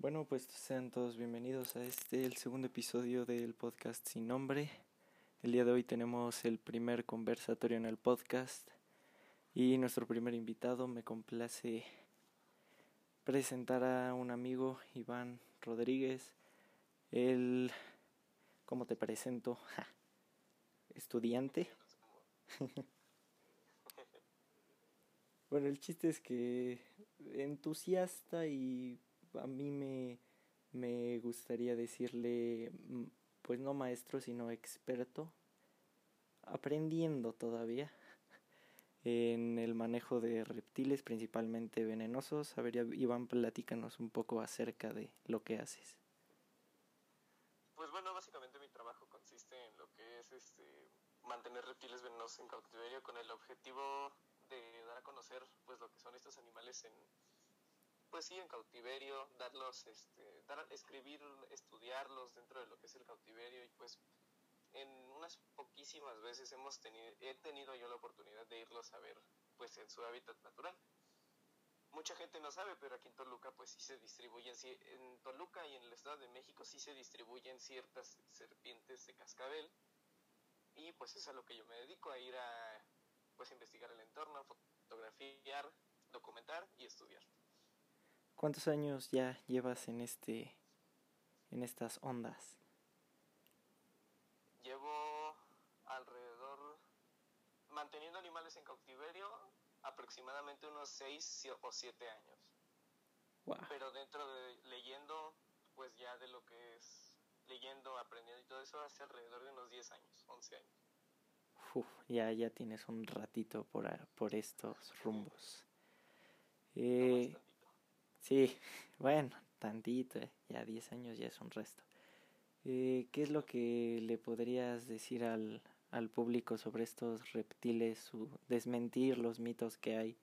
Bueno, pues sean todos bienvenidos a este, el segundo episodio del podcast sin nombre. El día de hoy tenemos el primer conversatorio en el podcast y nuestro primer invitado me complace presentar a un amigo, Iván Rodríguez. Él, ¿cómo te presento? Estudiante. bueno, el chiste es que entusiasta y a mí me, me gustaría decirle, mm, pues no maestro, sino experto, aprendiendo todavía en el manejo de reptiles, principalmente venenosos. A ver, Iván, platícanos un poco acerca de lo que haces. Pues bueno, básicamente mi trabajo consiste en lo que es este mantener reptiles venenosos en cautiverio con el objetivo de dar a conocer pues lo que son estos animales en pues sí, en cautiverio, darlos, este, dar, escribir, estudiarlos dentro de lo que es el cautiverio y pues en unas poquísimas veces hemos tenido, he tenido yo la oportunidad de irlos a ver pues en su hábitat natural. Mucha gente no sabe, pero aquí en Toluca pues sí se distribuyen, en Toluca y en el Estado de México sí se distribuyen ciertas serpientes de cascabel y pues es a lo que yo me dedico, a ir a pues investigar el entorno, fotografiar, documentar y estudiar. ¿Cuántos años ya llevas en este en estas ondas? Llevo alrededor manteniendo animales en cautiverio aproximadamente unos 6 o 7 años. Pero dentro de leyendo, pues ya de lo que es leyendo, aprendiendo y todo eso hace alrededor de unos 10 años, 11 años. Uf, ya, ya tienes un ratito por, por estos rumbos. Eh, Sí, bueno, tantito, eh, ya 10 años ya es un resto. Eh, ¿Qué es lo que le podrías decir al, al público sobre estos reptiles, su, desmentir los mitos que hay,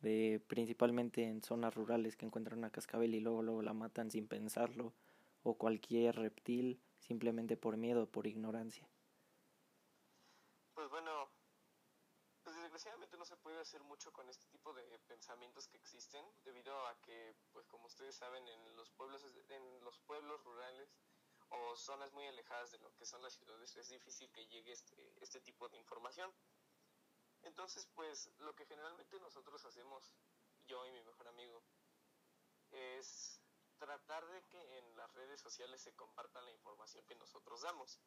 de principalmente en zonas rurales que encuentran una cascabel y luego, luego la matan sin pensarlo, o cualquier reptil simplemente por miedo por ignorancia? Pues bueno, pues desgraciadamente no se puede hacer mucho con este tipo de pensamientos que existen, debido a que, pues como ustedes saben, en los pueblos, en los pueblos rurales o zonas muy alejadas de lo que son las ciudades es difícil que llegue este, este tipo de información. Entonces, pues lo que generalmente nosotros hacemos, yo y mi mejor amigo, es tratar de que en las redes sociales se comparta la información que nosotros damos.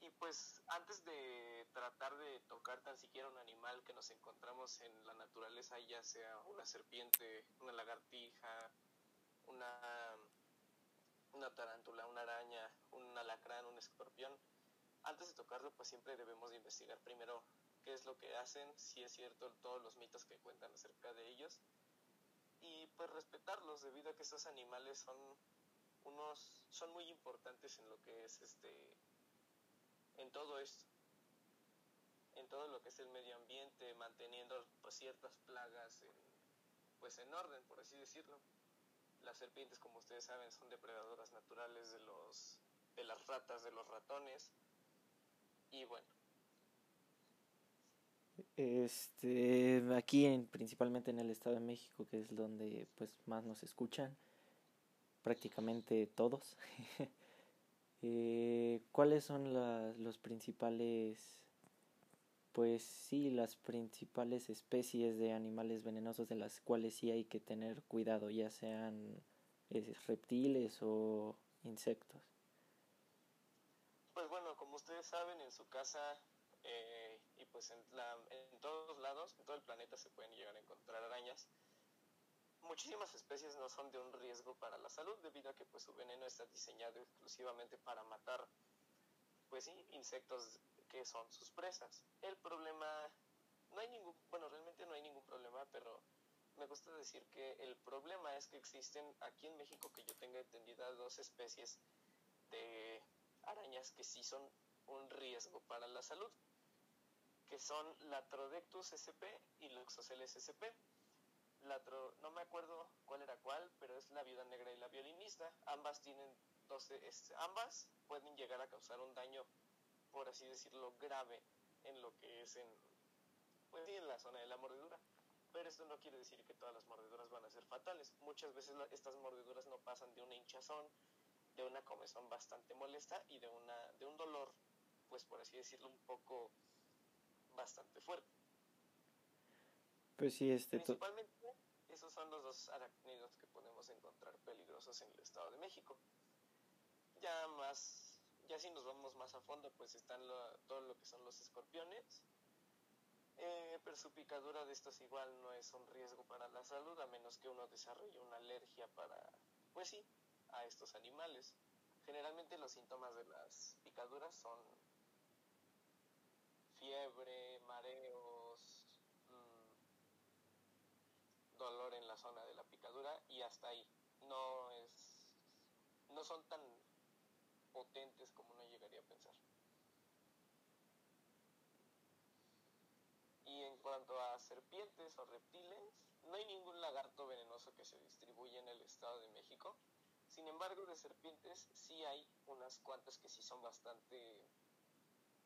Y pues antes de tratar de tocar tan siquiera un animal que nos encontramos en la naturaleza, ya sea una serpiente, una lagartija, una, una tarántula, una araña, un alacrán, un escorpión, antes de tocarlo pues siempre debemos de investigar primero qué es lo que hacen, si es cierto todos los mitos que cuentan acerca de ellos y pues respetarlos debido a que estos animales son unos son muy importantes en lo que es este en todo esto, en todo lo que es el medio ambiente, manteniendo pues, ciertas plagas en, pues en orden, por así decirlo. Las serpientes, como ustedes saben, son depredadoras naturales de los de las ratas, de los ratones. Y bueno. Este, aquí en, principalmente en el Estado de México, que es donde pues más nos escuchan, prácticamente todos. Eh, ¿Cuáles son los principales, pues sí, las principales especies de animales venenosos de las cuales sí hay que tener cuidado, ya sean eh, reptiles o insectos? Pues bueno, como ustedes saben, en su casa eh, y pues en, la, en todos lados, en todo el planeta se pueden llegar a encontrar arañas muchísimas especies no son de un riesgo para la salud debido a que pues su veneno está diseñado exclusivamente para matar pues sí, insectos que son sus presas. El problema no hay ningún, bueno, realmente no hay ningún problema, pero me gusta decir que el problema es que existen aquí en México que yo tenga entendida dos especies de arañas que sí son un riesgo para la salud, que son Latrodectus sp y Luxoceles sp no me acuerdo cuál era cuál, pero es la viuda negra y la violinista. Ambas tienen 12, ambas pueden llegar a causar un daño, por así decirlo, grave en lo que es en, pues en la zona de la mordedura. pero esto no quiere decir que todas las mordeduras van a ser fatales. Muchas veces estas mordeduras no pasan de una hinchazón, de una comezón bastante molesta y de, una, de un dolor, pues por así decirlo, un poco bastante fuerte. Pues sí, este... Principalmente, esos son los dos arácnidos que podemos encontrar peligrosos en el Estado de México. Ya más, ya si nos vamos más a fondo, pues están todo lo que son los escorpiones, eh, pero su picadura de estos igual no es un riesgo para la salud, a menos que uno desarrolle una alergia para, pues sí, a estos animales. Generalmente los síntomas de las picaduras son fiebre, mareos, dolor en la zona de la picadura y hasta ahí. No es, no son tan potentes como uno llegaría a pensar. Y en cuanto a serpientes o reptiles, no hay ningún lagarto venenoso que se distribuya en el Estado de México. Sin embargo, de serpientes sí hay unas cuantas que sí son bastante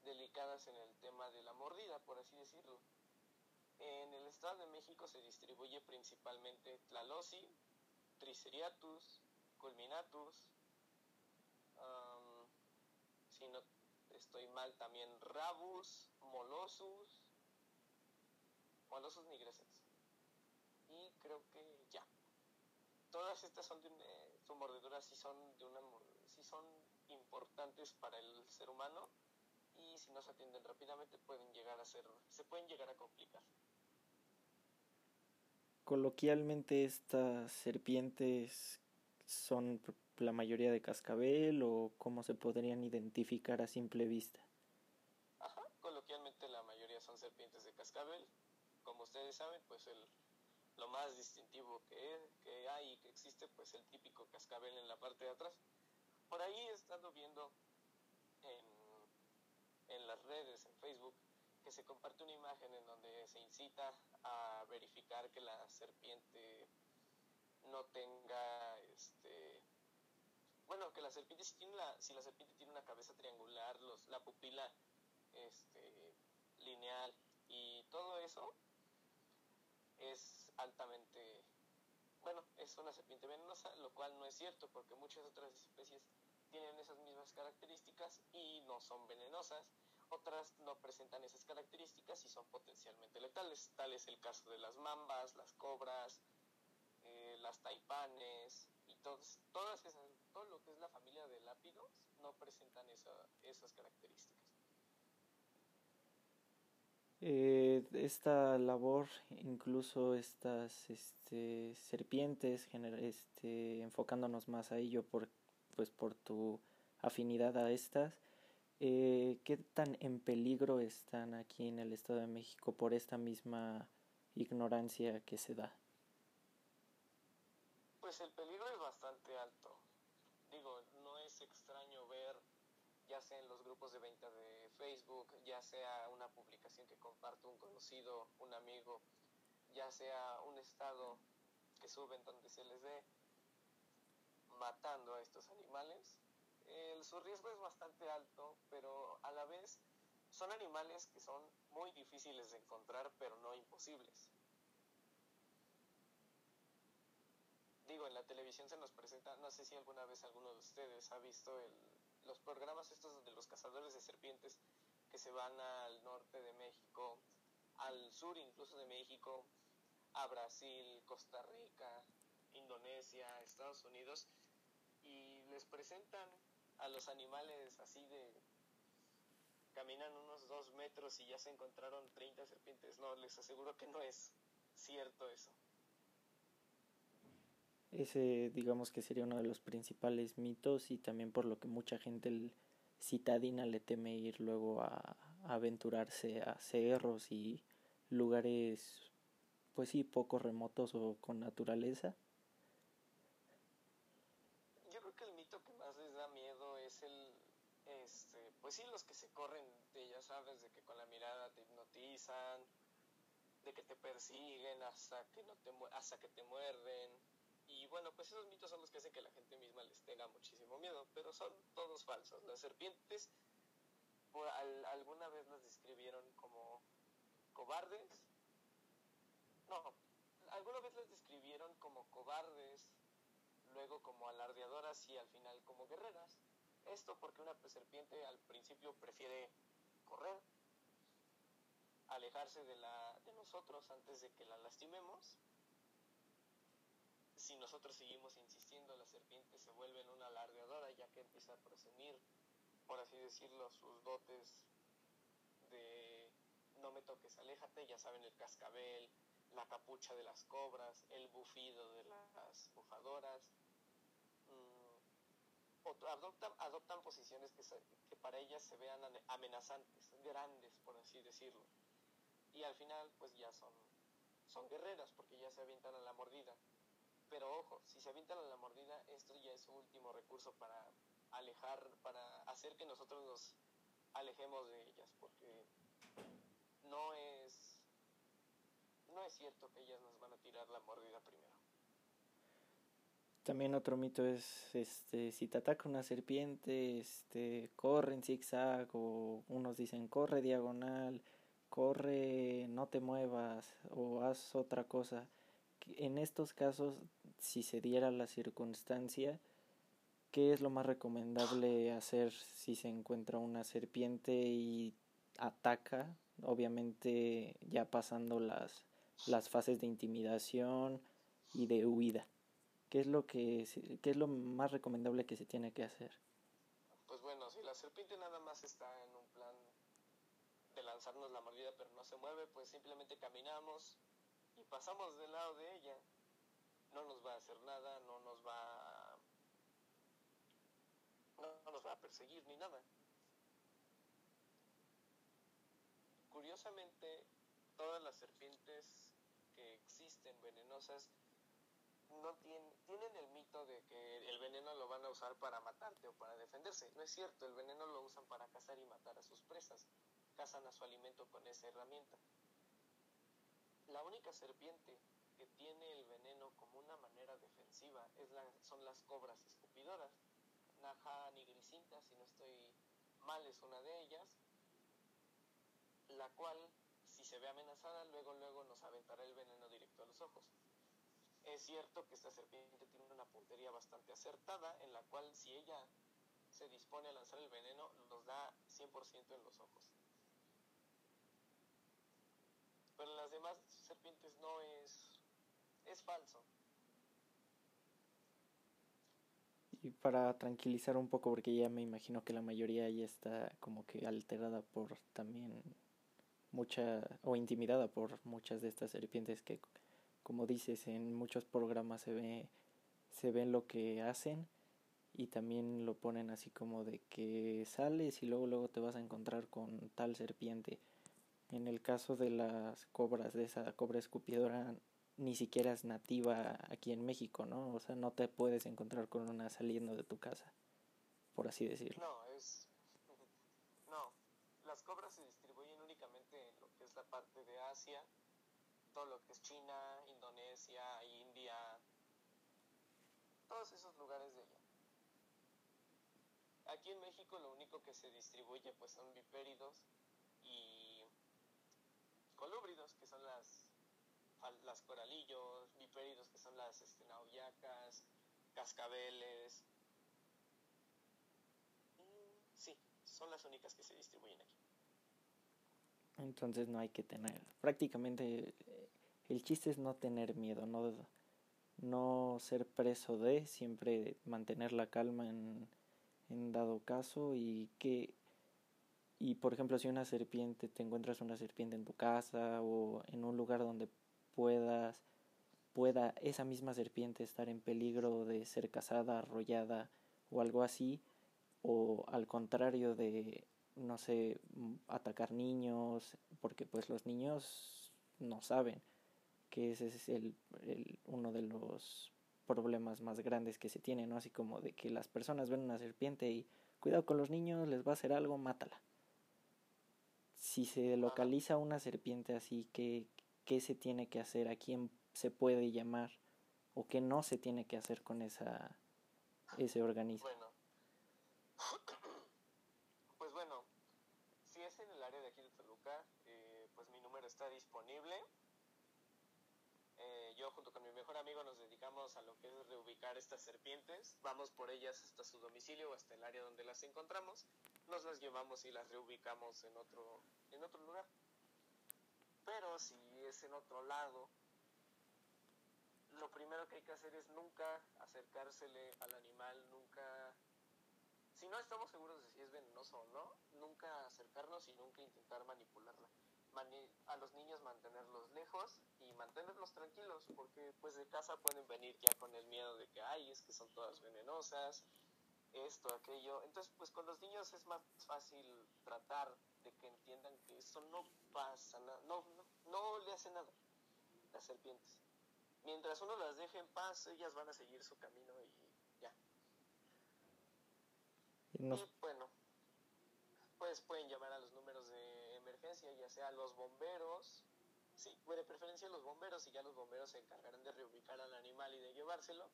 delicadas en el tema de la mordida, por así decirlo. En el Estado de México se distribuye principalmente Tlalosi, Triceriatus, Culminatus, si no estoy mal también Rabus, Molossus, Molosus nigrescens. Y creo que ya. Todas estas son de una, su mordedura sí son de una sí son importantes para el ser humano y si no se atienden rápidamente pueden llegar a ser se pueden llegar a complicar. Coloquialmente estas serpientes son la mayoría de cascabel o cómo se podrían identificar a simple vista. Ajá, coloquialmente la mayoría son serpientes de cascabel como ustedes saben, pues el, lo más distintivo que, que hay y que existe, pues el típico cascabel en la parte de atrás. Por ahí he estado viendo en, en las redes, en Facebook, se comparte una imagen en donde se incita a verificar que la serpiente no tenga este bueno que la serpiente si tiene la si la serpiente tiene una cabeza triangular los la pupila este lineal y todo eso es altamente, bueno, es una serpiente venenosa, lo cual no es cierto porque muchas otras especies tienen esas mismas características y no son venenosas. Otras no presentan esas características y son potencialmente letales. Tal es el caso de las mambas, las cobras, eh, las taipanes y todos, todas esas, todo lo que es la familia de lápidos no presentan esas características. Eh, esta labor, incluso estas este, serpientes, este, enfocándonos más a ello por, pues, por tu afinidad a estas, eh, ¿qué tan en peligro están aquí en el Estado de México por esta misma ignorancia que se da? Pues el peligro es bastante alto. Digo, no es extraño ver ya sea en los grupos de venta de Facebook, ya sea una publicación que comparte un conocido, un amigo, ya sea un estado que suben donde se les ve matando a estos animales. Su riesgo es bastante alto, pero a la vez son animales que son muy difíciles de encontrar, pero no imposibles. Digo, en la televisión se nos presenta, no sé si alguna vez alguno de ustedes ha visto el los programas estos de los cazadores de serpientes que se van al norte de México, al sur incluso de México, a Brasil, Costa Rica, Indonesia, Estados Unidos, y les presentan a los animales así de caminan unos dos metros y ya se encontraron 30 serpientes. No, les aseguro que no es cierto eso. Ese digamos que sería uno de los principales mitos y también por lo que mucha gente citadina le teme ir luego a, aventurarse a cerros y lugares pues sí poco remotos o con naturaleza. Yo creo que el mito que más les da miedo es el este pues sí los que se corren de ya sabes de que con la mirada te hipnotizan de que te persiguen hasta que no te hasta que te muerden y bueno, pues esos mitos son los que hacen que la gente misma les tenga muchísimo miedo, pero son todos falsos. Las serpientes por, alguna vez las describieron como cobardes. No, alguna vez las describieron como cobardes, luego como alardeadoras y al final como guerreras. Esto porque una serpiente al principio prefiere correr, alejarse de, nosotros antes de que la lastimemos. Si nosotros seguimos insistiendo, la serpiente se vuelve en una alardeadora ya que empieza a presumir, por así decirlo, sus dotes de no me toques, aléjate, ya saben, el cascabel, la capucha de las cobras, el bufido de las bufadoras. Adoptan, adoptan posiciones que, que para ellas se vean amenazantes, grandes, por así decirlo. Y al final, pues ya son, son guerreras porque ya se avientan a la mordida. Pero ojo, si se avientan a la mordida, esto ya es su último recurso para alejar, para hacer que nosotros nos alejemos de ellas, porque no es no es cierto que ellas nos van a tirar la mordida primero. También otro mito es este si te ataca una serpiente, este corre en zigzag o unos dicen corre diagonal, corre, no te muevas o haz otra cosa. En estos casos, si se diera la circunstancia, ¿qué es lo más recomendable hacer si se encuentra una serpiente y ataca? Obviamente ya pasando las, las fases de intimidación y de huida. ¿Qué es lo que qué es lo más recomendable que se tiene que hacer? Pues bueno, si la serpiente nada más está en un plan de lanzarnos la mordida pero no se mueve, pues simplemente caminamos y pasamos del lado de ella. No nos va a hacer nada, no nos va no nos va a perseguir ni nada. Curiosamente, todas las serpientes que existen venenosas no tienen, tienen el mito de que el veneno lo van a usar para matarte o para defenderse. No es cierto, el veneno lo usan para cazar y matar a sus presas. Cazan a su alimento con esa herramienta. La única serpiente que tiene el veneno como una manera defensiva es la, son las cobras escupidoras. Naja nigricinta, si no estoy mal, es una de ellas, la cual si se ve amenazada, luego, luego nos aventará el veneno directo a los ojos. Es cierto que esta serpiente tiene una puntería bastante acertada, en la cual si ella se dispone a lanzar el veneno, nos da 100% en los ojos. Pero en las demás serpientes no es, es falso. Y para tranquilizar un poco, porque ya me imagino que la mayoría ya está como que alterada por también mucha o intimidada por muchas de estas serpientes que como dices en muchos programas se ve se ven lo que hacen y también lo ponen así como de que sales y luego luego te vas a encontrar con tal serpiente. En el caso de las cobras de esa cobra escupidora ni siquiera es nativa aquí en México no o sea no te puedes encontrar con una saliendo de tu casa por así decirlo. No es no. Las cobras se parte de Asia, todo lo que es China, Indonesia, India, todos esos lugares de allá. Aquí en México lo único que se distribuye pues son vipéridos y colúbridos, que son las, las coralillos, vipéridos, que son las este, cascabeles. sí, son las únicas que se distribuyen aquí. Entonces no hay que tener, prácticamente el chiste es no tener miedo, no, no ser preso de, siempre mantener la calma en, en dado caso y que y por ejemplo si una serpiente te encuentras una serpiente en tu casa o en un lugar donde puedas pueda esa misma serpiente estar en peligro de ser cazada, arrollada o algo así o al contrario de no sé, atacar niños, porque pues los niños no saben que ese es el, el, uno de los problemas más grandes que se tiene, ¿no? Así como de que las personas ven una serpiente y cuidado con los niños, les va a hacer algo, mátala. Si se localiza una serpiente así, ¿qué, qué se tiene que hacer? ¿A quién se puede llamar? ¿O qué no se tiene que hacer con esa, ese organismo? está disponible. Yo junto con mi mejor amigo nos dedicamos a lo que es reubicar estas serpientes. Vamos por ellas hasta su domicilio o hasta el área donde las encontramos. Nos las llevamos y las reubicamos en otro, en otro lugar. Pero si es en otro lado, lo primero que hay que hacer es nunca acercársele al animal, nunca... Si no estamos seguros de si es venenoso o no, nunca acercarnos y nunca intentar manipularla a los niños mantenerlos lejos y mantenerlos tranquilos, porque pues de casa pueden venir ya con el miedo de que, ay, es que son todas venenosas, esto, aquello. Entonces, pues con los niños es más fácil tratar de que entiendan que eso no pasa nada, no, no, no le hace nada las serpientes. Mientras uno las deje en paz, ellas van a seguir su camino y ya. Y bueno, pues pueden llamar a los números de ya sea los bomberos, sí, de preferencia los bomberos, y ya los bomberos se encargarán de reubicar al animal y de llevárselo.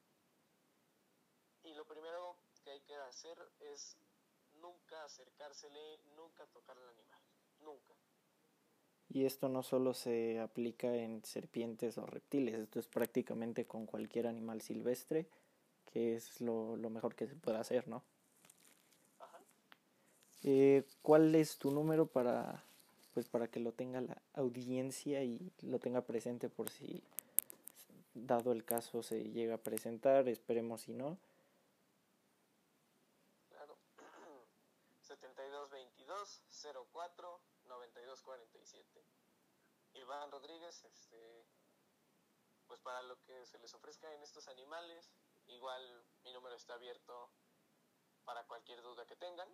Y lo primero que hay que hacer es nunca acercársele, nunca tocar al animal, nunca. Y esto no solo se aplica en serpientes o reptiles, esto es prácticamente con cualquier animal silvestre, que es lo, lo mejor que se puede hacer, ¿no? Ajá. Eh, ¿Cuál es tu número para pues para que lo tenga la audiencia y lo tenga presente por si dado el caso se llega a presentar, esperemos si no. Claro. 7222 04 9247. Iván Rodríguez, este pues para lo que se les ofrezca en estos animales, igual mi número está abierto para cualquier duda que tengan.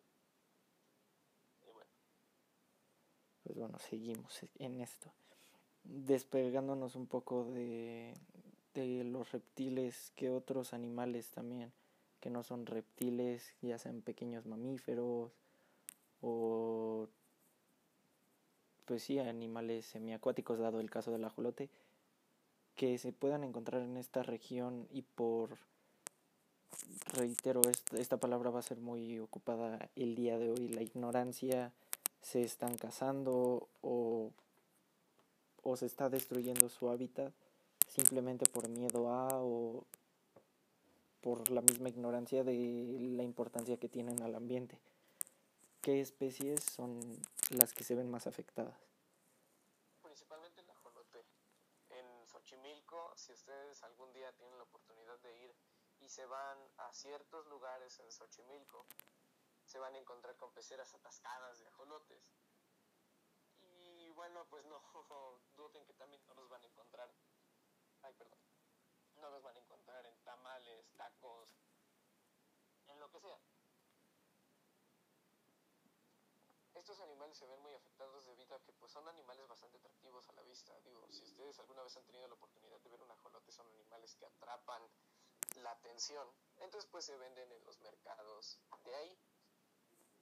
Pues bueno, seguimos en esto. Despegándonos un poco de, de los reptiles, que otros animales también, que no son reptiles, ya sean pequeños mamíferos o pues sí, animales semiacuáticos, dado el caso del ajolote, que se puedan encontrar en esta región y por, reitero, esta, esta palabra va a ser muy ocupada el día de hoy, la ignorancia se están cazando o, o se está destruyendo su hábitat simplemente por miedo a o por la misma ignorancia de la importancia que tienen al ambiente. ¿Qué especies son las que se ven más afectadas? Principalmente el ajolote. En Xochimilco, si ustedes algún día tienen la oportunidad de ir y se van a ciertos lugares en Xochimilco, se van a encontrar con peceras atascadas de ajolotes. Y bueno, pues no duden que también no los van a encontrar. Ay, perdón. No los van a encontrar en tamales, tacos, en lo que sea. Estos animales se ven muy afectados debido a que pues son animales bastante atractivos a la vista. Digo, si ustedes alguna vez han tenido la oportunidad de ver un ajolote, son animales que atrapan la atención. Entonces pues se venden en los mercados de ahí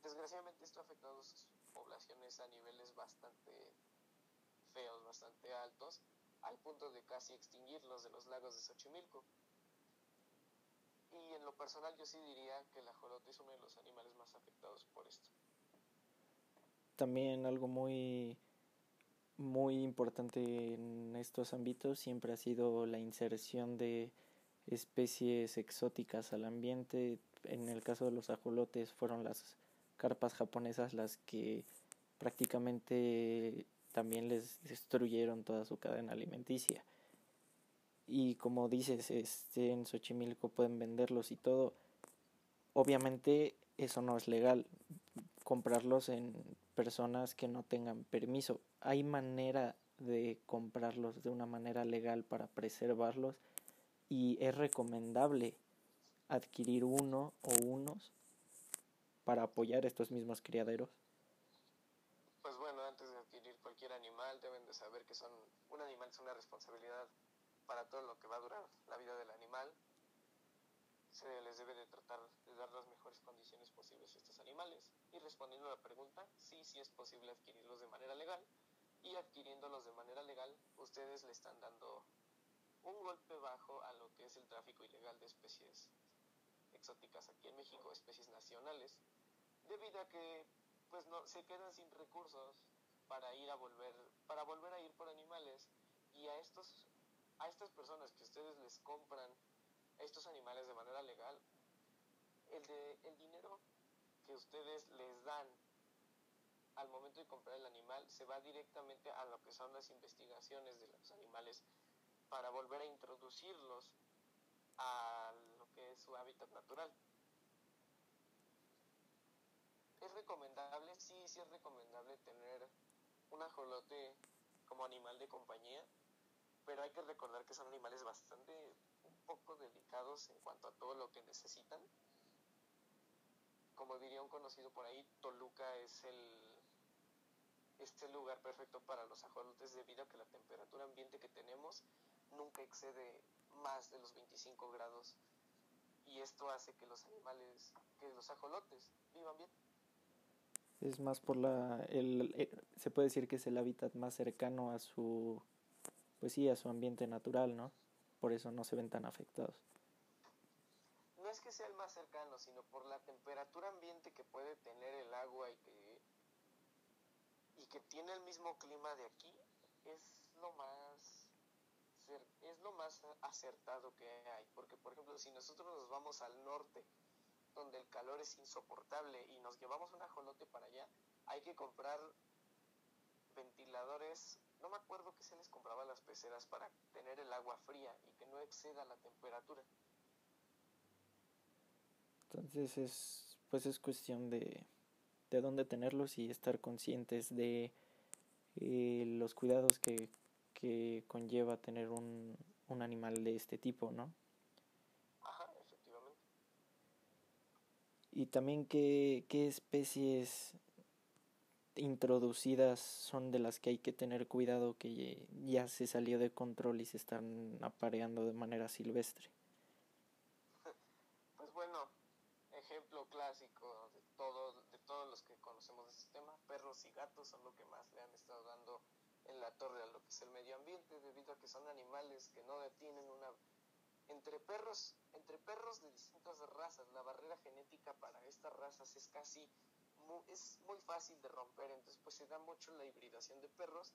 desgraciadamente esto ha afectado a sus poblaciones a niveles bastante feos, bastante altos, al punto de casi extinguirlos de los lagos de Xochimilco. Y en lo personal yo sí diría que el ajolote es uno de los animales más afectados por esto. También algo muy muy importante en estos ámbitos siempre ha sido la inserción de especies exóticas al ambiente. En el caso de los ajolotes fueron las carpas japonesas las que prácticamente también les destruyeron toda su cadena alimenticia. Y como dices, este, en Xochimilco pueden venderlos y todo. Obviamente eso no es legal, comprarlos en personas que no tengan permiso. Hay manera de comprarlos de una manera legal para preservarlos y es recomendable adquirir uno o unos para apoyar estos mismos criaderos? Pues bueno, antes de adquirir cualquier animal deben de saber que son un animal es una responsabilidad para todo lo que va a durar la vida del animal. Se les debe de tratar de dar las mejores condiciones posibles a estos animales. Y respondiendo a la pregunta, sí, sí es posible adquirirlos de manera legal. Y adquiriéndolos de manera legal, ustedes le están dando un golpe bajo a lo que es el tráfico ilegal de especies exóticas aquí en México, especies nacionales, debido a que pues no se quedan sin recursos para ir a volver para volver a ir por animales y a estos a estas personas que ustedes les compran estos animales de manera legal, el, de, el dinero que ustedes les dan al momento de comprar el animal se va directamente a lo que son las investigaciones de los animales para volver a introducirlos a lo que es su hábitat natural. ¿Es recomendable? Sí, sí es recomendable tener un ajolote como animal de compañía, pero hay que recordar que son animales bastante un poco delicados en cuanto a todo lo que necesitan. Como diría un conocido por ahí, Toluca es el este lugar perfecto para los ajolotes debido a que la temperatura ambiente que tenemos nunca excede más de los 25 grados y esto hace que los animales, que los ajolotes vivan bien. Es más por la, el, eh, se puede decir que es el hábitat más cercano a su, pues sí, a su ambiente natural, ¿no? Por eso no se ven tan afectados. No es que sea el más cercano, sino por la temperatura ambiente que puede tener el agua y que, y que tiene el mismo clima de aquí, es lo más es lo más acertado que hay, porque por ejemplo, si nosotros nos vamos al norte donde el calor es insoportable y nos llevamos un ajolote para allá, hay que comprar ventiladores, no me acuerdo qué se les compraba a las peceras para tener el agua fría y que no exceda la temperatura. Entonces es pues es cuestión de, de dónde tenerlos y estar conscientes de eh, los cuidados que, que conlleva tener un, un animal de este tipo, ¿no? Y también qué, qué especies introducidas son de las que hay que tener cuidado que ya se salió de control y se están apareando de manera silvestre. Pues bueno, ejemplo clásico de todo, de todos los que conocemos de este tema, perros y gatos son lo que más le han estado dando en la torre a lo que es el medio ambiente, debido a que son animales que no tienen una entre perros, entre perros de distintas razas, la barrera genética para estas razas es casi es muy fácil de romper, entonces pues se da mucho la hibridación de perros,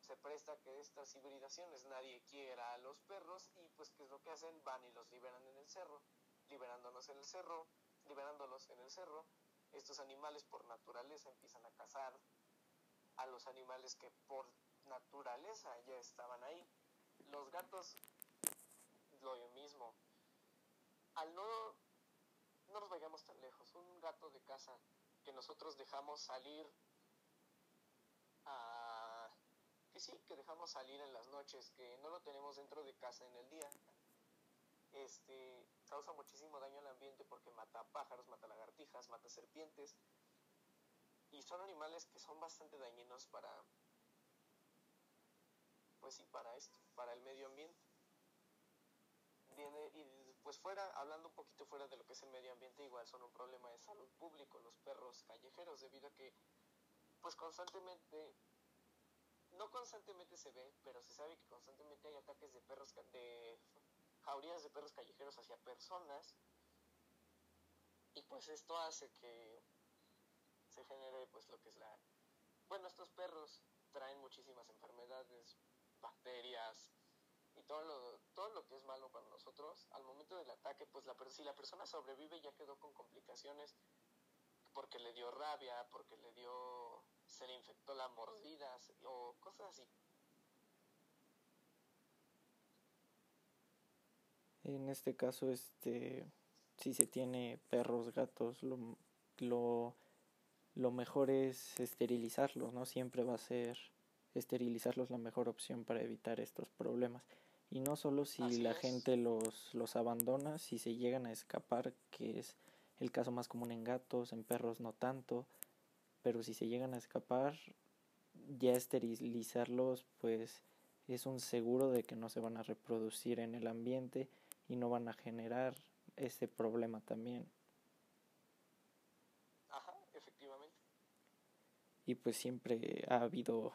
se presta que estas hibridaciones nadie quiera a los perros y pues qué es lo que hacen, van y los liberan en el cerro, liberándonos en el cerro, liberándolos en el cerro, estos animales por naturaleza empiezan a cazar a los animales que por naturaleza ya estaban ahí. Los gatos lo mismo. Al no, no nos vayamos tan lejos, un gato de casa que nosotros dejamos salir a... que sí, que dejamos salir en las noches, que no lo tenemos dentro de casa en el día, este, causa muchísimo daño al ambiente porque mata pájaros, mata lagartijas, mata serpientes, y son animales que son bastante dañinos para, pues sí, para esto, para el medio ambiente y pues fuera, hablando un poquito fuera de lo que es el medio ambiente, igual son un problema de salud público los perros callejeros, debido a que pues constantemente, no constantemente se ve, pero se sabe que constantemente hay ataques de perros, de jaurías de perros callejeros hacia personas, y pues esto hace que se genere pues lo que es la... Bueno, estos perros traen muchísimas enfermedades, bacterias, y todo lo, todo lo que es malo para nosotros, al momento del ataque, pues la, si la persona sobrevive ya quedó con complicaciones porque le dio rabia, porque le dio, se le infectó la mordida o cosas así. En este caso, este, si se tiene perros, gatos, lo, lo, lo mejor es esterilizarlos, ¿no? Siempre va a ser esterilizarlos la mejor opción para evitar estos problemas. Y no solo si la gente los, los abandona, si se llegan a escapar, que es el caso más común en gatos, en perros no tanto, pero si se llegan a escapar, ya esterilizarlos pues es un seguro de que no se van a reproducir en el ambiente y no van a generar ese problema también. Ajá, efectivamente. Y pues siempre ha habido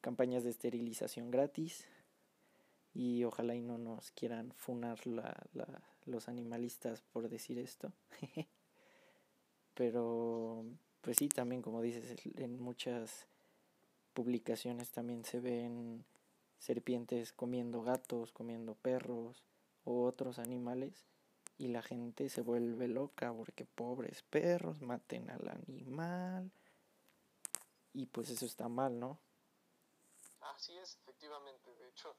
campañas de esterilización gratis y ojalá y no nos quieran funar la, la, los animalistas por decir esto. Pero, pues sí, también como dices, en muchas publicaciones también se ven serpientes comiendo gatos, comiendo perros o otros animales y la gente se vuelve loca porque pobres perros maten al animal y pues eso está mal, ¿no? Así es, efectivamente. De hecho,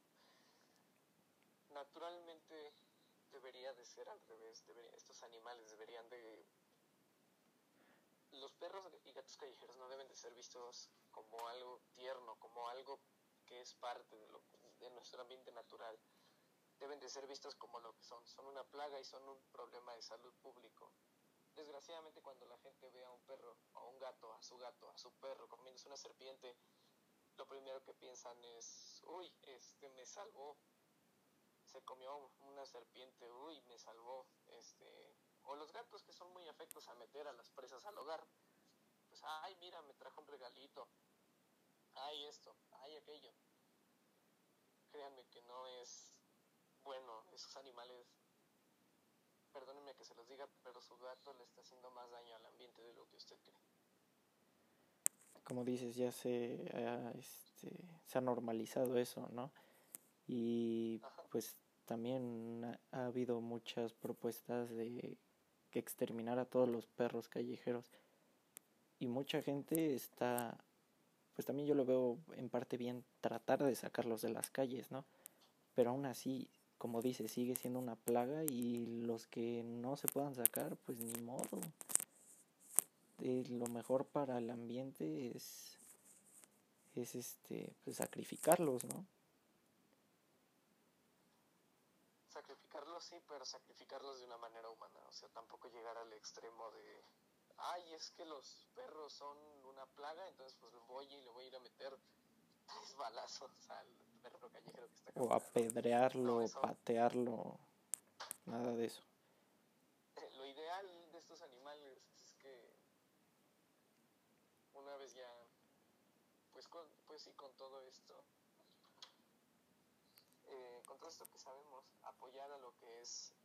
naturalmente debería de ser al revés. estos animales deberían de... Los perros y gatos callejeros no deben de ser vistos como algo tierno, como algo que es parte de, lo, de nuestro ambiente natural. Deben de ser vistos como lo que son. Son una plaga y son un problema de salud público. Desgraciadamente cuando la gente ve a un perro, a un gato, a su gato, a su perro comiéndose una serpiente, lo primero que piensan es, uy, este me salvó, se comió una serpiente, uy, me salvó, este, o los gatos que son muy afectos a meter a las presas al hogar, pues, ay, mira, me trajo un regalito, ay, esto, ay, aquello. Créanme que no es bueno, esos animales, perdónenme que se los diga, pero su gato le está haciendo más daño al ambiente de lo que usted cree. Como dices, ya se este, se ha normalizado eso, ¿no? Y pues también ha, habido muchas propuestas de que exterminar a todos los perros callejeros y mucha gente está pues también yo lo veo en parte bien tratar de sacarlos de las calles, ¿no? Pero aún así, como dice, sigue siendo una plaga y los que no se puedan sacar, pues ni modo. Eh, lo mejor para el ambiente es es este pues sacrificarlos, ¿no? Sí, pero sacrificarlos de una manera humana, o sea, tampoco llegar al extremo de, ay, es que los perros son una plaga, entonces pues voy y le voy a ir a meter tres balazos al perro callejero que está O apedrearlo, patearlo, nada de eso. Eh, lo ideal de estos animales es que una vez ya, pues, con, pues sí, con todo esto, con todo esto que sabemos, apoyar a lo que es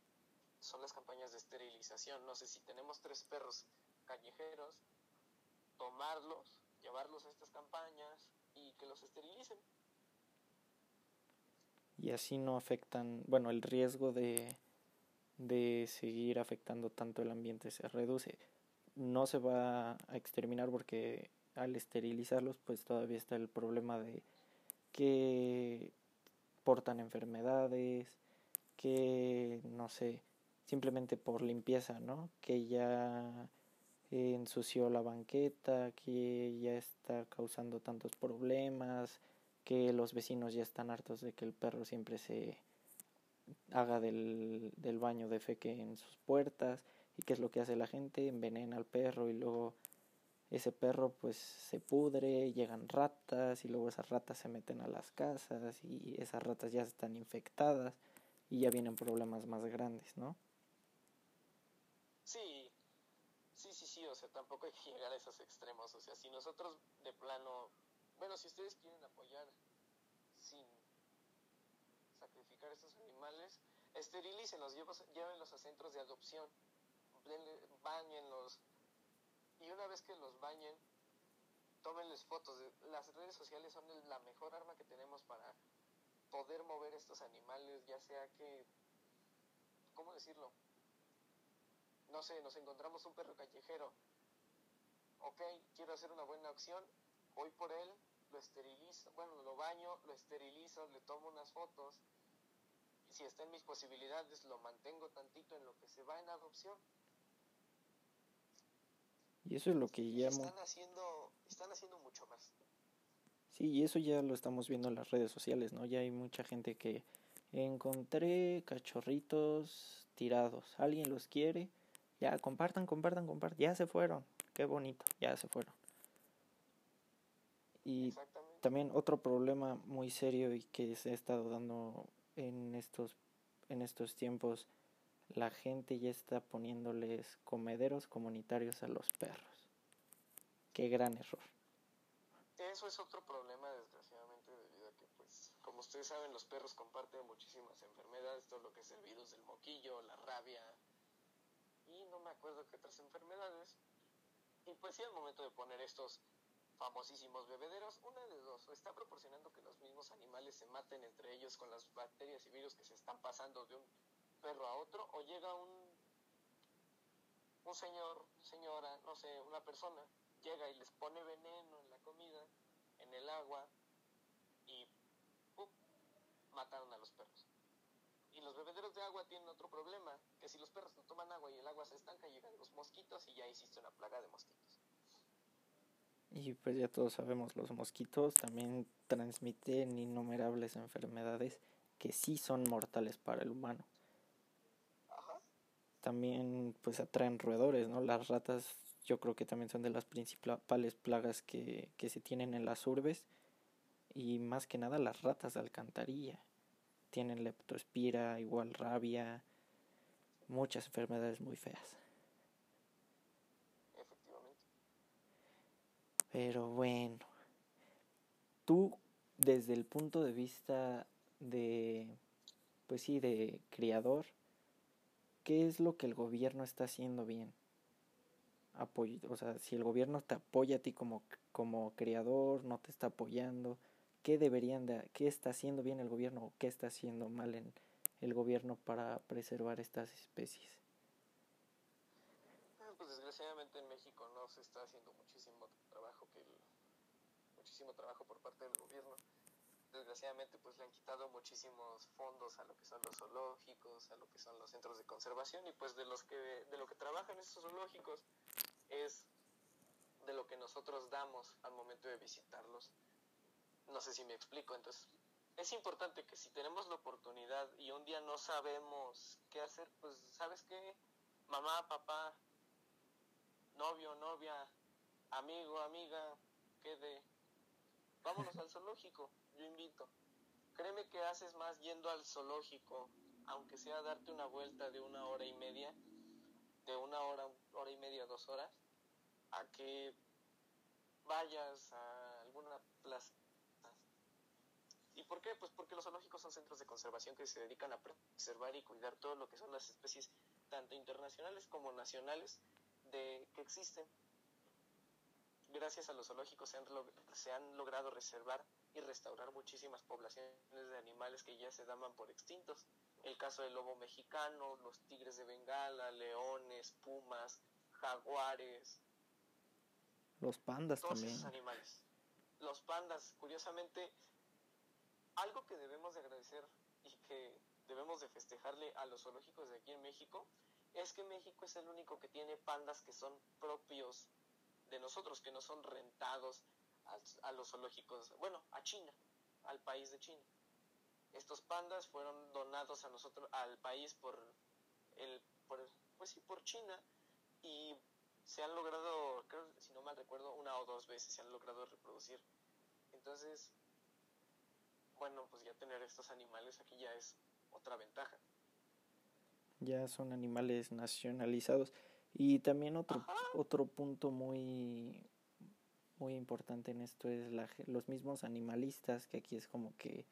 son las campañas de esterilización. No sé si tenemos tres perros callejeros, tomarlos, llevarlos a estas campañas y que los esterilicen. Y así no afectan, bueno, el riesgo de, de seguir afectando tanto el ambiente se reduce. No se va a exterminar porque al esterilizarlos pues todavía está el problema de que portan enfermedades, que no sé, simplemente por limpieza, ¿no? Que ya ensució la banqueta, que ya está causando tantos problemas, que los vecinos ya están hartos de que el perro siempre se haga del, del baño de feque en sus puertas y qué es lo que hace la gente, envenena al perro y luego ese perro pues se pudre, llegan ratas y luego esas ratas se meten a las casas y esas ratas ya están infectadas y ya vienen problemas más grandes, ¿no? Sí, sí, sí, sí, o sea, tampoco hay que llegar a esos extremos, o sea, si nosotros de plano, bueno, si ustedes quieren apoyar sin sacrificar a estos animales, esterilícenlos, llévenlos a centros de adopción, bañenlos, y una vez que los bañen, tómenles fotos. Las redes sociales son la mejor arma que tenemos para poder mover estos animales, ya sea que, ¿cómo decirlo? No sé, nos encontramos un perro callejero. Ok, quiero hacer una buena acción, voy por él, lo esterilizo, bueno, lo baño, lo esterilizo, le tomo unas fotos. Y si está en mis posibilidades, lo mantengo tantito en lo que se va en adopción y eso es lo que ya... Están haciendo, están haciendo mucho más. Sí, y eso ya lo estamos viendo en las redes sociales, ¿no? Ya hay mucha gente que encontré cachorritos tirados. ¿Alguien los quiere? Ya, compartan, compartan, compartan. Ya se fueron. Qué bonito, ya se fueron. Y también otro problema muy serio y que se ha estado dando en estos, en estos tiempos la gente ya está poniéndoles comederos comunitarios a los perros. Qué gran error. Eso es otro problema, desgraciadamente, debido a que, pues, como ustedes saben, los perros comparten muchísimas enfermedades, todo lo que es el virus del moquillo, la rabia, y no me acuerdo qué otras enfermedades. Y pues sí, al momento de poner estos famosísimos bebederos, una de dos, está proporcionando que los mismos animales se maten entre ellos con las bacterias y virus que se están pasando de un perro a otro, o llega un, un señor, señora, no sé, una persona, llega y les pone veneno en la comida, en el agua, y ¡pum! mataron a los perros. Y los bebederos de agua tienen otro problema, que si los perros no toman agua y el agua se estanca, llegan los mosquitos y ya hiciste una plaga de mosquitos. Y pues ya todos sabemos, los mosquitos también transmiten innumerables enfermedades que sí son mortales para el humano. También pues atraen roedores, ¿no? Las ratas yo creo que también son de las principales plagas que, que se tienen en las urbes y más que nada las ratas de alcantarilla. Tienen leptospira, igual rabia, muchas enfermedades muy feas. Pero bueno, tú desde el punto de vista de, pues sí, de criador, ¿qué es lo que el gobierno está haciendo bien? Apoyo, o sea, si el gobierno te apoya a ti como, como criador, no te está apoyando, ¿qué deberían de, qué está haciendo bien el gobierno o qué está haciendo mal en el gobierno para preservar estas especies? Pues desgraciadamente en México no se está haciendo muchísimo trabajo que muchísimo trabajo por parte del gobierno desgraciadamente pues le han quitado muchísimos fondos a lo que son los zoológicos a lo que son los centros de conservación y pues de los que de lo que trabajan estos zoológicos es de lo que nosotros damos al momento de visitarlos. No sé si me explico. Entonces es importante que si tenemos la oportunidad y un día no sabemos qué hacer pues sabes qué mamá papá novio novia amigo, amiga, quede, vámonos al zoológico, yo invito. Créeme que haces más yendo al zoológico, aunque sea darte una vuelta de una hora y media, de una hora, hora y media, dos horas, a que vayas a alguna plaza. ¿Y por qué? Pues porque los zoológicos son centros de conservación que se dedican a preservar y cuidar todo lo que son las especies, tanto internacionales como nacionales, de que existen gracias a los zoológicos se han, se han logrado reservar y restaurar muchísimas poblaciones de animales que ya se daban por extintos. El caso del lobo mexicano, los tigres de Bengala, leones, pumas, jaguares. Los pandas todos también. Esos animales. Los pandas, curiosamente, algo que debemos de agradecer y que debemos de festejarle a los zoológicos de aquí en México es que México es el único que tiene pandas que son propios de nosotros que no son rentados a, los zoológicos, bueno, a China, al país de China. Estos pandas fueron donados a nosotros, al país por el, por, pues sí, por China y se han logrado, creo, si no mal recuerdo, una o dos veces se han logrado reproducir. Entonces, bueno, pues ya tener estos animales aquí ya es otra ventaja. Ya son animales nacionalizados. Y también otro, otro punto muy, muy importante en esto es la, los mismos animalistas, que aquí es como que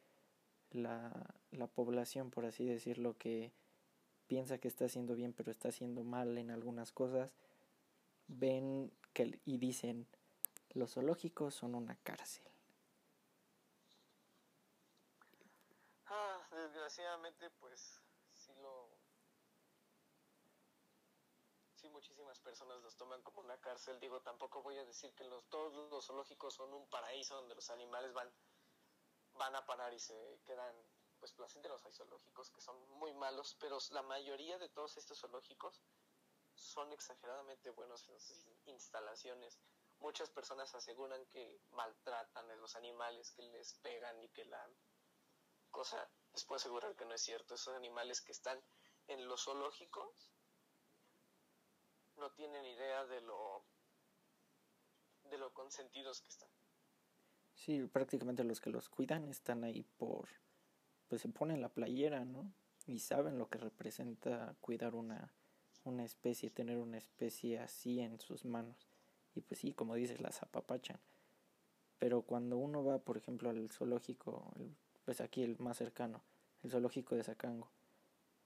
la, la población, por así decirlo, que piensa que está haciendo bien pero está haciendo mal en algunas cosas, ven que, y dicen, los zoológicos son una cárcel. Ah, desgraciadamente pues muchísimas personas los toman como una cárcel. Digo, tampoco voy a decir que los, todos los zoológicos son un paraíso donde los animales van, van a parar y se quedan pues placenteros. Hay zoológicos que son muy malos, pero la mayoría de todos estos zoológicos son exageradamente buenos en sus instalaciones. Muchas personas aseguran que maltratan a los animales, que les pegan y que la cosa les puedo asegurar que no es cierto. Esos animales que están en los zoológicos no tienen idea de lo de lo consentidos que están. Sí, prácticamente los que los cuidan están ahí por pues se ponen la playera, ¿no? Y saben lo que representa cuidar una una especie, tener una especie así en sus manos. Y pues sí, como dices, las apapachan. Pero cuando uno va, por ejemplo, al zoológico, pues aquí el más cercano, el zoológico de Sacango,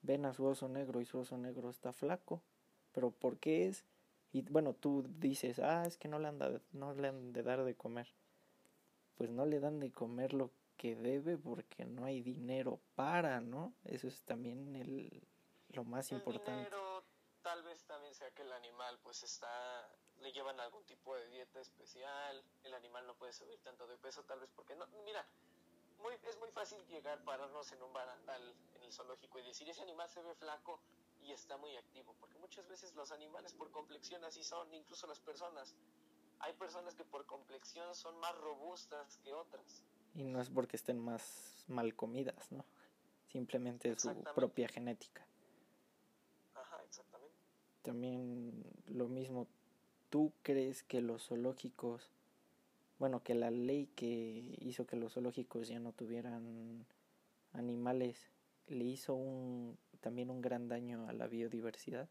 ven a su oso negro y su oso negro está flaco pero ¿por qué es? Y bueno, tú dices, ah, es que no le, han no le han de dar de comer. Pues no le dan de comer lo que debe porque no hay dinero para, ¿no? Eso es también el, lo más importante. Dinero, tal vez también sea que el animal pues está, le llevan algún tipo de dieta especial, el animal no puede subir tanto de peso, tal vez porque no, mira, muy, es muy fácil llegar, pararnos en un barandal en el zoológico y decir, ese animal se ve flaco y está muy activo, porque muchas veces los animales por complexión así son, incluso las personas. Hay personas que por complexión son más robustas que otras. Y no es porque estén más mal comidas, ¿no? Simplemente es su propia genética. Ajá, exactamente. También lo mismo, ¿tú crees que los zoológicos bueno, que la ley que hizo que los zoológicos ya no tuvieran animales le hizo un, también un gran daño a la biodiversidad.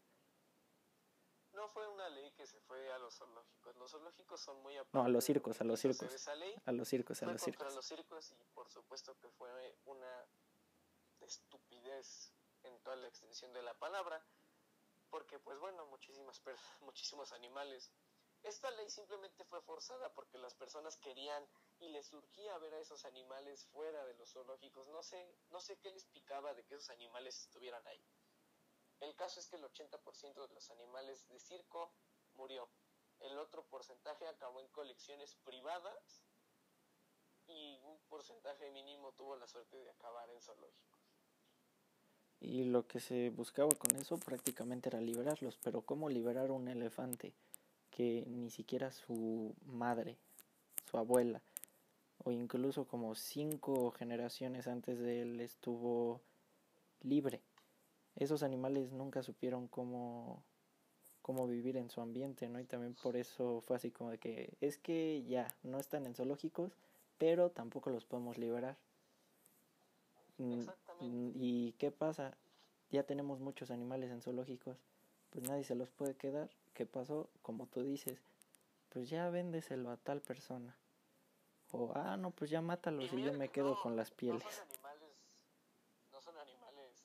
No fue una ley que se fue a los zoológicos. Los zoológicos son muy No, a los circos, a los circos. a los circos, a los circos. los circos y por supuesto que fue una estupidez en toda la extensión de la palabra, porque pues bueno, muchísimas muchísimos animales esta ley simplemente fue forzada porque las personas querían y les surgía ver a esos animales fuera de los zoológicos. No sé, no sé qué les picaba de que esos animales estuvieran ahí. El caso es que el 80% de los animales de circo murió. El otro porcentaje acabó en colecciones privadas y un porcentaje mínimo tuvo la suerte de acabar en zoológicos. Y lo que se buscaba con eso prácticamente era liberarlos, pero ¿cómo liberar un elefante? Que ni siquiera su madre, su abuela, o incluso como cinco generaciones antes de él estuvo libre. Esos animales nunca supieron cómo, cómo vivir en su ambiente, ¿no? Y también por eso fue así como de que es que ya no están en zoológicos, pero tampoco los podemos liberar. Mm, ¿Y qué pasa? Ya tenemos muchos animales en zoológicos, pues nadie se los puede quedar ¿Qué pasó? Como tú dices, pues ya véndeselo a tal persona. O, ah, no, pues ya mátalos y, yo me quedo con las pieles. No son, animales, no son animales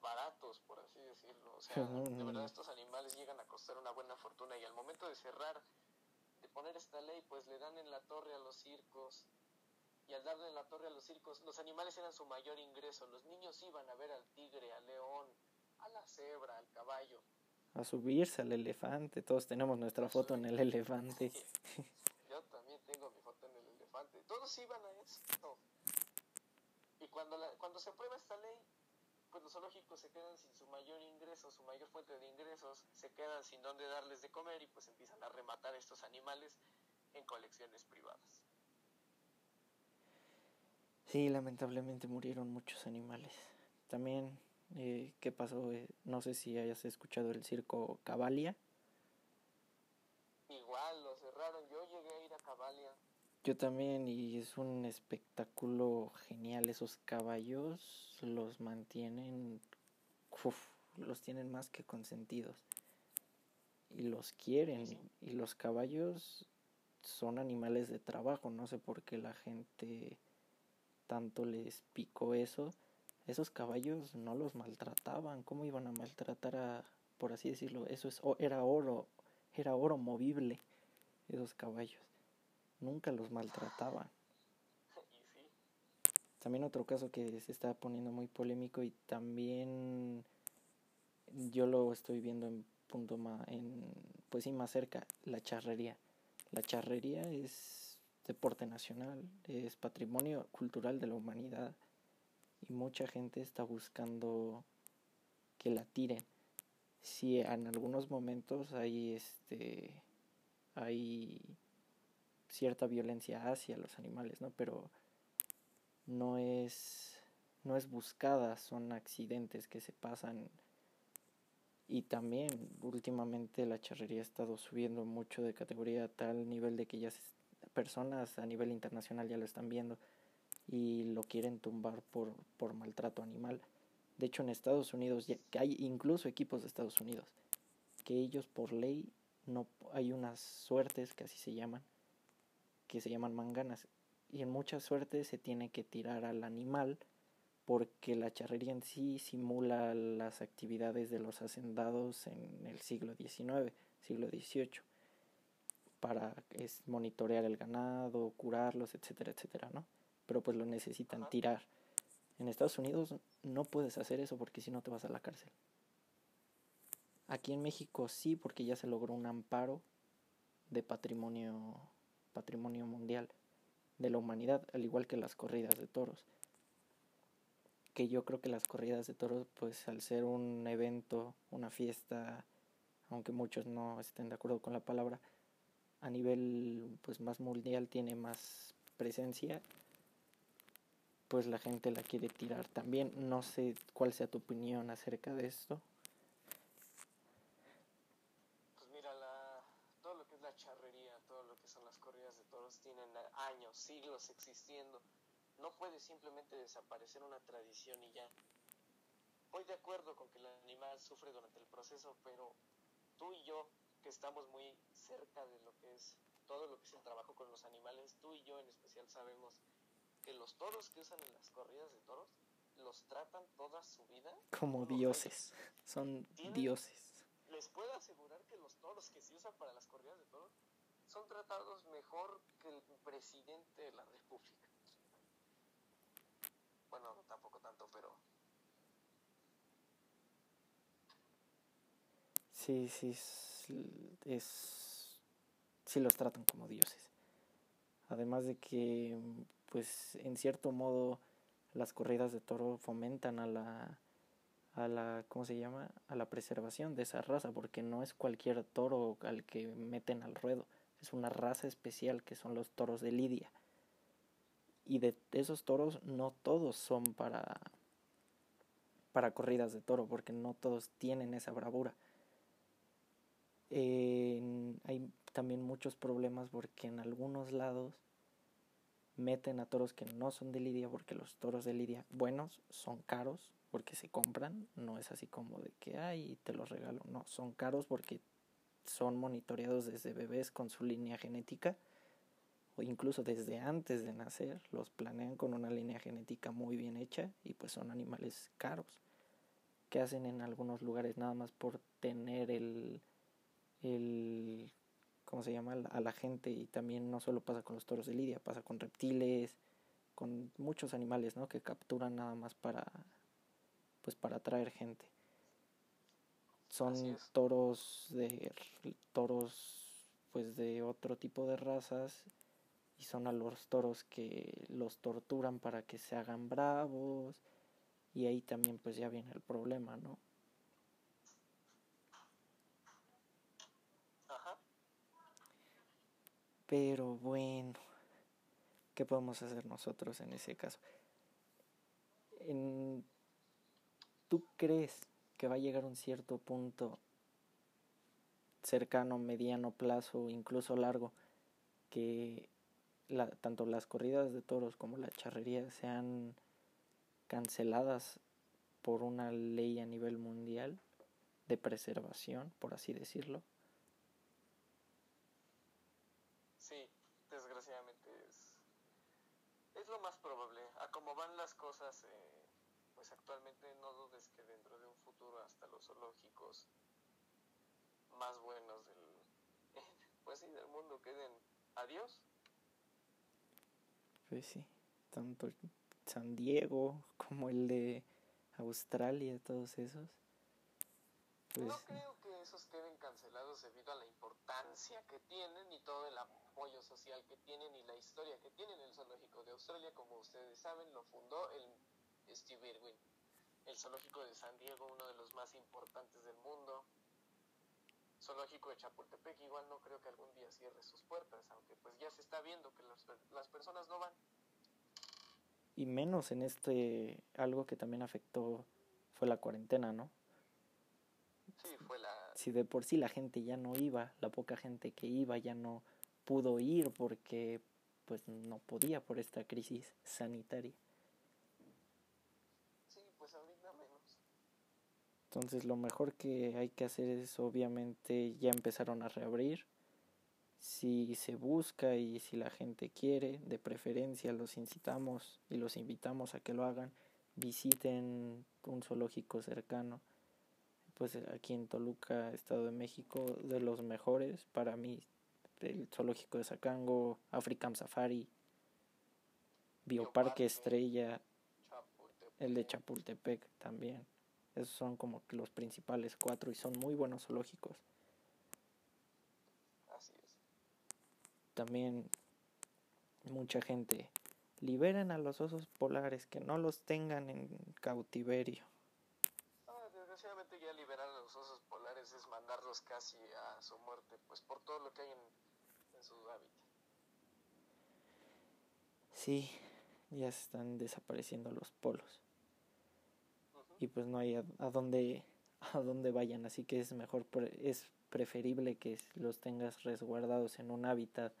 baratos, por así decirlo. O sea, de verdad estos animales llegan a costar una buena fortuna y al momento de cerrar, de poner esta ley, pues le dan en la torre a los circos. Y al darle en la torre a los circos, los animales eran su mayor ingreso. Los niños iban a ver al tigre, al león, a la cebra, al caballo a subirse al elefante. Todos tenemos nuestra foto en el elefante. Yo también tengo mi foto en el elefante. Todos iban a esto. Y cuando, cuando se aprueba esta ley, pues los zoológicos se quedan sin su mayor ingreso, su mayor fuente de ingresos, se quedan sin dónde darles de comer y pues empiezan a rematar estos animales en colecciones privadas. Sí, lamentablemente murieron muchos animales. También eh, ¿Qué pasó? Eh, no sé si hayas escuchado el circo Cavalia. Igual, lo cerraron. Yo llegué a ir a Cavalia. Yo también, y es un espectáculo genial. Esos caballos los mantienen, los tienen más que consentidos. Y los quieren. Y los caballos son animales de trabajo. No sé por qué la gente tanto les picó eso esos caballos no los maltrataban, ¿cómo iban a maltratar a, por así decirlo? Eso es, era oro, era oro movible, esos caballos. Nunca los maltrataban. También otro caso que se está poniendo muy polémico y también yo lo estoy viendo en punto más, en, pues sí, más cerca, la charrería. La charrería es deporte nacional, es patrimonio cultural de la humanidad y mucha gente está buscando que la tiren. Si en algunos momentos hay este hay cierta violencia hacia los animales, ¿no? Pero no es no es buscada, son accidentes que se pasan y también últimamente la charrería ha estado subiendo mucho de categoría a tal nivel de que ya personas a nivel internacional ya lo están viendo y lo quieren tumbar por, por maltrato animal. De hecho, en Estados Unidos, que hay incluso equipos de Estados Unidos, que ellos por ley no hay unas suertes que así se llaman, que se llaman manganas, y en muchas suertes se tiene que tirar al animal porque la charrería en sí simula las actividades de los hacendados en el siglo XIX, siglo XVIII, para es, monitorear el ganado, curarlos, etcétera, etcétera, ¿no? Pero pues lo necesitan tirar. En Estados Unidos no puedes hacer eso porque si no te vas a la cárcel. Aquí en México sí, porque ya se logró un amparo de patrimonio, patrimonio mundial de la humanidad, al igual que las corridas de toros. Que yo creo que las corridas de toros, pues al ser un evento, una fiesta, aunque muchos no estén de acuerdo con la palabra, a nivel pues más mundial tiene más presencia, pues la gente la quiere tirar también. No sé cuál sea tu opinión acerca de esto. tienen años, siglos existiendo. No puede simplemente desaparecer una tradición y ya. Voy de acuerdo con que el animal sufre durante el proceso, pero tú y yo, que estamos muy cerca de lo que es todo lo que es el trabajo con los animales, tú y yo en especial sabemos que los toros que usan en las corridas de toros los tratan toda su vida como dioses. Son dioses. Les puedo asegurar que los toros que se usan para las corridas de toros son tratados mejor que el presidente de la República. Bueno, tampoco tanto, pero... Sí, sí, es, sí los tratan como dioses. Además de que, pues, en cierto modo, las corridas de toro fomentan a la, a la, ¿cómo se llama? A la preservación de esa raza, porque no es cualquier toro al que meten al ruedo es una raza especial que son los toros de Lidia. Y de esos toros no todos son para para corridas de toro, porque no todos tienen esa bravura. Hay también muchos problemas porque en algunos lados meten a toros que no son de Lidia, porque los toros de Lidia buenos son caros, porque se compran, no es así como de que, ay, te los regalo, no, son caros porque son monitoreados desde bebés con su línea genética. O incluso desde antes de nacer, los planean con una línea genética muy bien hecha y pues son animales caros. Que hacen en algunos lugares nada más por tener el, el ¿cómo se llama? a la gente y también no solo pasa con los toros de lidia, pasa con reptiles, con muchos animales, ¿no? que capturan nada más para pues para atraer gente son toros de toros pues de otro tipo de razas y son a los toros que los torturan para que se hagan bravos y ahí también pues ya viene el problema, ¿no? Pero bueno, ¿qué podemos hacer nosotros en ese caso? ¿Tú crees que va a llegar un cierto punto cercano, mediano plazo, incluso largo, que tanto las corridas de toros como la charrería sean canceladas por una ley a nivel mundial de preservación, por así decirlo. Sí, desgraciadamente es, es lo más probable. A cómo van las cosas, eh, pues actualmente no dudes que dentro de un futuro hasta los zoológicos más buenos del pues sí, del mundo queden adiós. Pues sí, tanto San Diego como el de Australia, todos esos. Pues no creo que esos queden cancelados debido a la importancia que tienen y todo el apoyo social que tienen y la historia que tienen el zoológico de Australia, como ustedes saben, lo fundó el Steve Irwin. El zoológico de San Diego, uno de los más importantes del mundo. Zoológico de Chapultepec, igual no creo que algún día cierre sus puertas, aunque pues ya se está viendo que las, las personas no van. Y menos en este, algo que también afectó fue la cuarentena, ¿no? Sí, fue la... Si de por sí la gente ya no iba, la poca gente que iba ya no pudo ir porque pues no podía por esta crisis sanitaria. Entonces lo mejor que hay que hacer es obviamente ya empezaron a reabrir. Si se busca y si la gente quiere, de preferencia los incitamos y los invitamos a que lo hagan, visiten un zoológico cercano. Pues aquí en Toluca, Estado de México, de los mejores para mí, el zoológico de Zacango, African Safari, Bioparque Estrella, el de Chapultepec también. Esos son como los principales cuatro y son muy buenos zoológicos. Así es. También mucha gente liberen a los osos polares, que no los tengan en cautiverio. Ah, desgraciadamente ya liberar a los osos polares es mandarlos casi a su muerte, pues por todo lo que hay en su hábitat. Sí, ya se están desapareciendo los polos. Y pues no hay a, dónde a dónde vayan, así que es mejor es preferible que los tengas resguardados en un hábitat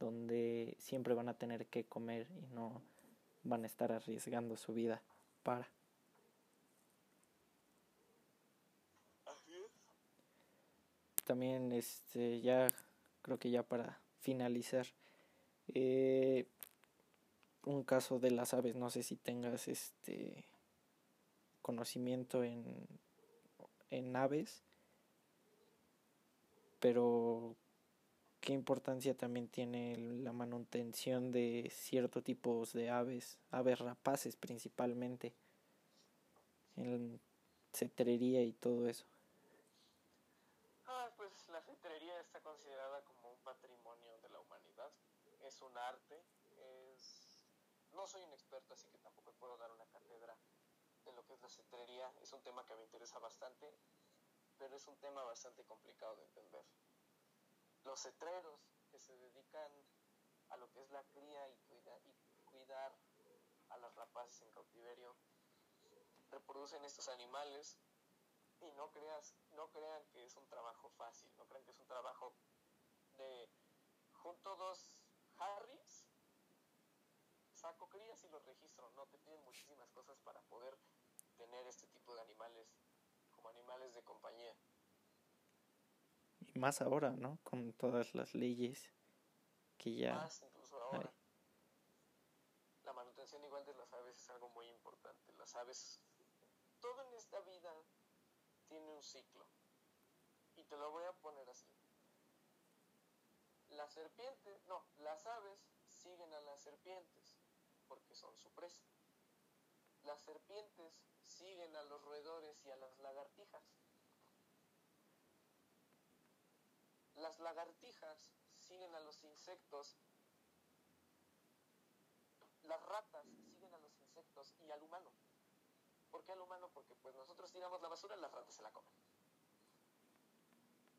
donde siempre van a tener que comer y no van a estar arriesgando su vida para. También este ya creo que ya para finalizar eh, un caso de las aves, no sé si tengas este conocimiento en, en aves, pero qué importancia también tiene la manutención de ciertos tipos de aves, aves rapaces principalmente, en cetrería y todo eso. Ah, pues la cetrería considerada como un patrimonio de la humanidad, es un arte, es... no soy un experto así que tampoco puedo dar una cátedra de lo que es la cetrería, es un tema que me interesa bastante, pero es un tema bastante complicado de entender. Los cetreros que se dedican a lo que es la cría y cuidar a las rapaces en cautiverio reproducen estos animales y no creas no crean que es un trabajo fácil no crean que es un trabajo de junto dos harris saco crías y los registro no te piden muchísimas cosas para poder tener este tipo de animales como animales de compañía más ahora, ¿no? Con todas las leyes que ya... Más incluso ahora. La manutención igual de las aves es algo muy importante. Las aves, todo en esta vida tiene un ciclo. Y te lo voy a poner así. Las serpientes, no, las aves siguen a las serpientes porque son su presa. Las serpientes siguen a los roedores y a las lagartijas Las lagartijas siguen a los insectos, las ratas siguen a los insectos y al humano. ¿Por qué al humano? Porque pues nosotros tiramos la basura y las ratas se la comen.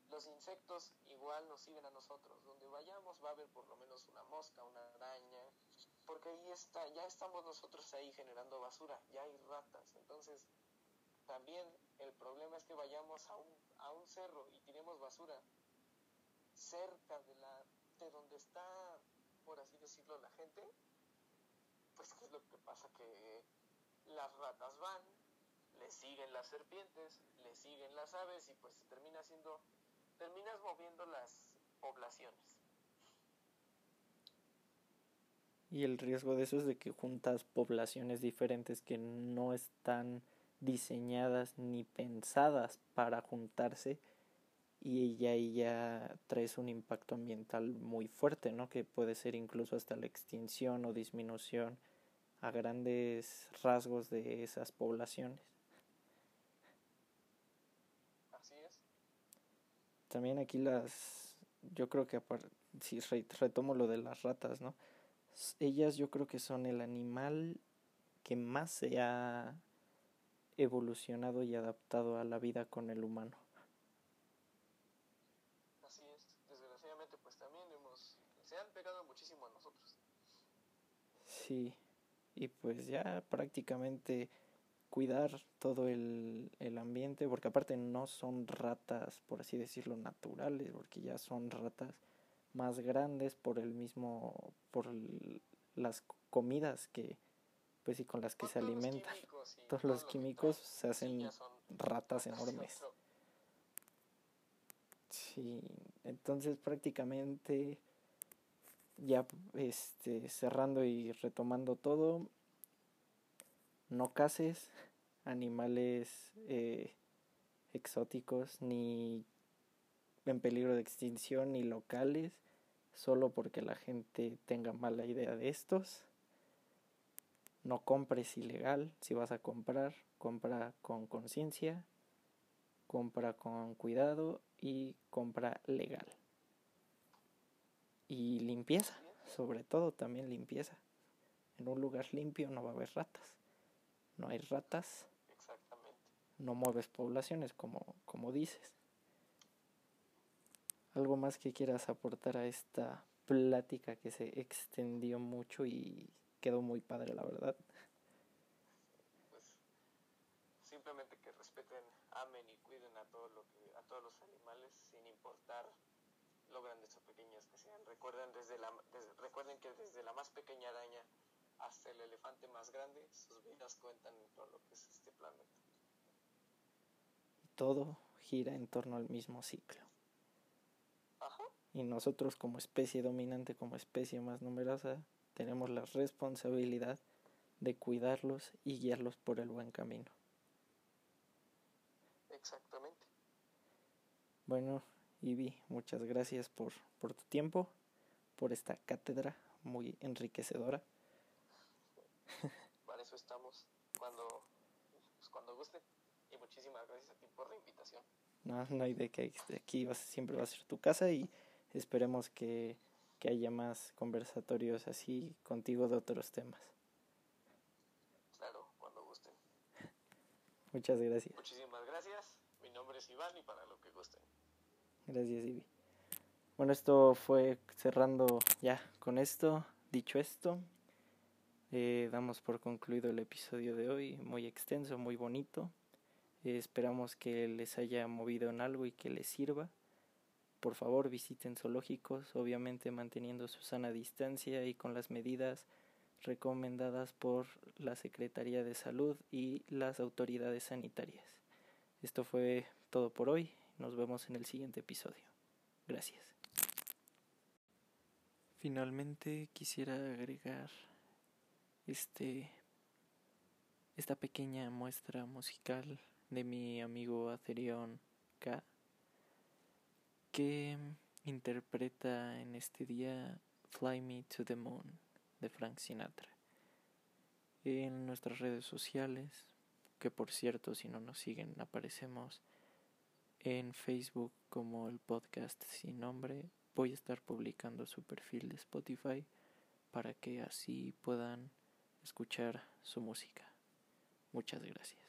Los insectos igual nos siguen a nosotros. Donde vayamos va a haber por lo menos una mosca, una araña, porque ahí está, ya estamos nosotros ahí generando basura, ya hay ratas. Entonces, también el problema es que vayamos a un, a un cerro y tiremos basura cerca de la de donde está por así decirlo la gente pues qué es lo que pasa que las ratas van le siguen las serpientes le siguen las aves y pues termina siendo terminas moviendo las poblaciones y el riesgo de eso es de que juntas poblaciones diferentes que no están diseñadas ni pensadas para juntarse y ya ahí ya traes un impacto ambiental muy fuerte, ¿no? Que puede ser incluso hasta la extinción o disminución a grandes rasgos de esas poblaciones. Así es. También aquí las, yo creo que si retomo lo de las ratas, ¿no? Ellas yo creo que son el animal que más se ha evolucionado y adaptado a la vida con el humano. Sí, y pues ya prácticamente cuidar todo el, el ambiente, porque aparte no son ratas, por así decirlo, naturales, porque ya son ratas más grandes por el mismo, por las comidas que, pues y con las que se alimentan. todos los químicos se hacen ratas enormes. Sí, entonces prácticamente ya este, cerrando y retomando todo, no cases animales eh, exóticos ni en peligro de extinción ni locales solo porque la gente tenga mala idea de estos. No compres ilegal, si vas a comprar, compra con conciencia, compra con cuidado y compra legal. Y limpieza, sobre todo también limpieza. En un lugar limpio no va a haber ratas. No hay ratas. No mueves poblaciones, como, como dices. ¿Algo más que quieras aportar a esta plática que se extendió mucho y quedó muy padre, la verdad? Pues simplemente que respeten, amen y cuiden a, todo lo que, a todos los animales sin importar lo grandes o pequeños que sean. Recuerden, desde la, recuerden que desde la más pequeña araña hasta el elefante más grande, sus vidas cuentan en todo lo que es este planeta. Todo gira en torno al mismo ciclo. Y nosotros como especie dominante, como especie más numerosa, tenemos la responsabilidad de cuidarlos y guiarlos por el buen camino. Exactamente. Bueno, Ivy, muchas gracias por, por tu tiempo, por esta cátedra muy enriquecedora. Para eso estamos, cuando, pues, cuando guste. Y muchísimas gracias a ti por la invitación. No, no hay de que aquí siempre va a ser tu casa y esperemos que, que haya más conversatorios así contigo de otros temas. Claro, cuando gusten. Muchas gracias. Muchísimas gracias. Mi nombre es Iván y para lo que gusten. Gracias, Ivy. Bueno, esto fue cerrando ya con esto. Dicho esto, eh, damos por concluido el episodio de hoy, muy extenso, muy bonito. Eh, esperamos que les haya movido en algo y que les sirva. Por favor, visiten zoológicos, obviamente manteniendo su sana distancia y con las medidas recomendadas por la Secretaría de Salud y las autoridades sanitarias. Esto fue todo por hoy. Nos vemos en el siguiente episodio. Gracias. Finalmente quisiera agregar este esta pequeña muestra musical de mi amigo Atherion K que interpreta en este día Fly Me to the Moon de Frank Sinatra. En nuestras redes sociales, que por cierto si no nos siguen aparecemos en Facebook como el podcast sin nombre, voy a estar publicando su perfil de Spotify para que así puedan escuchar su música. Muchas gracias.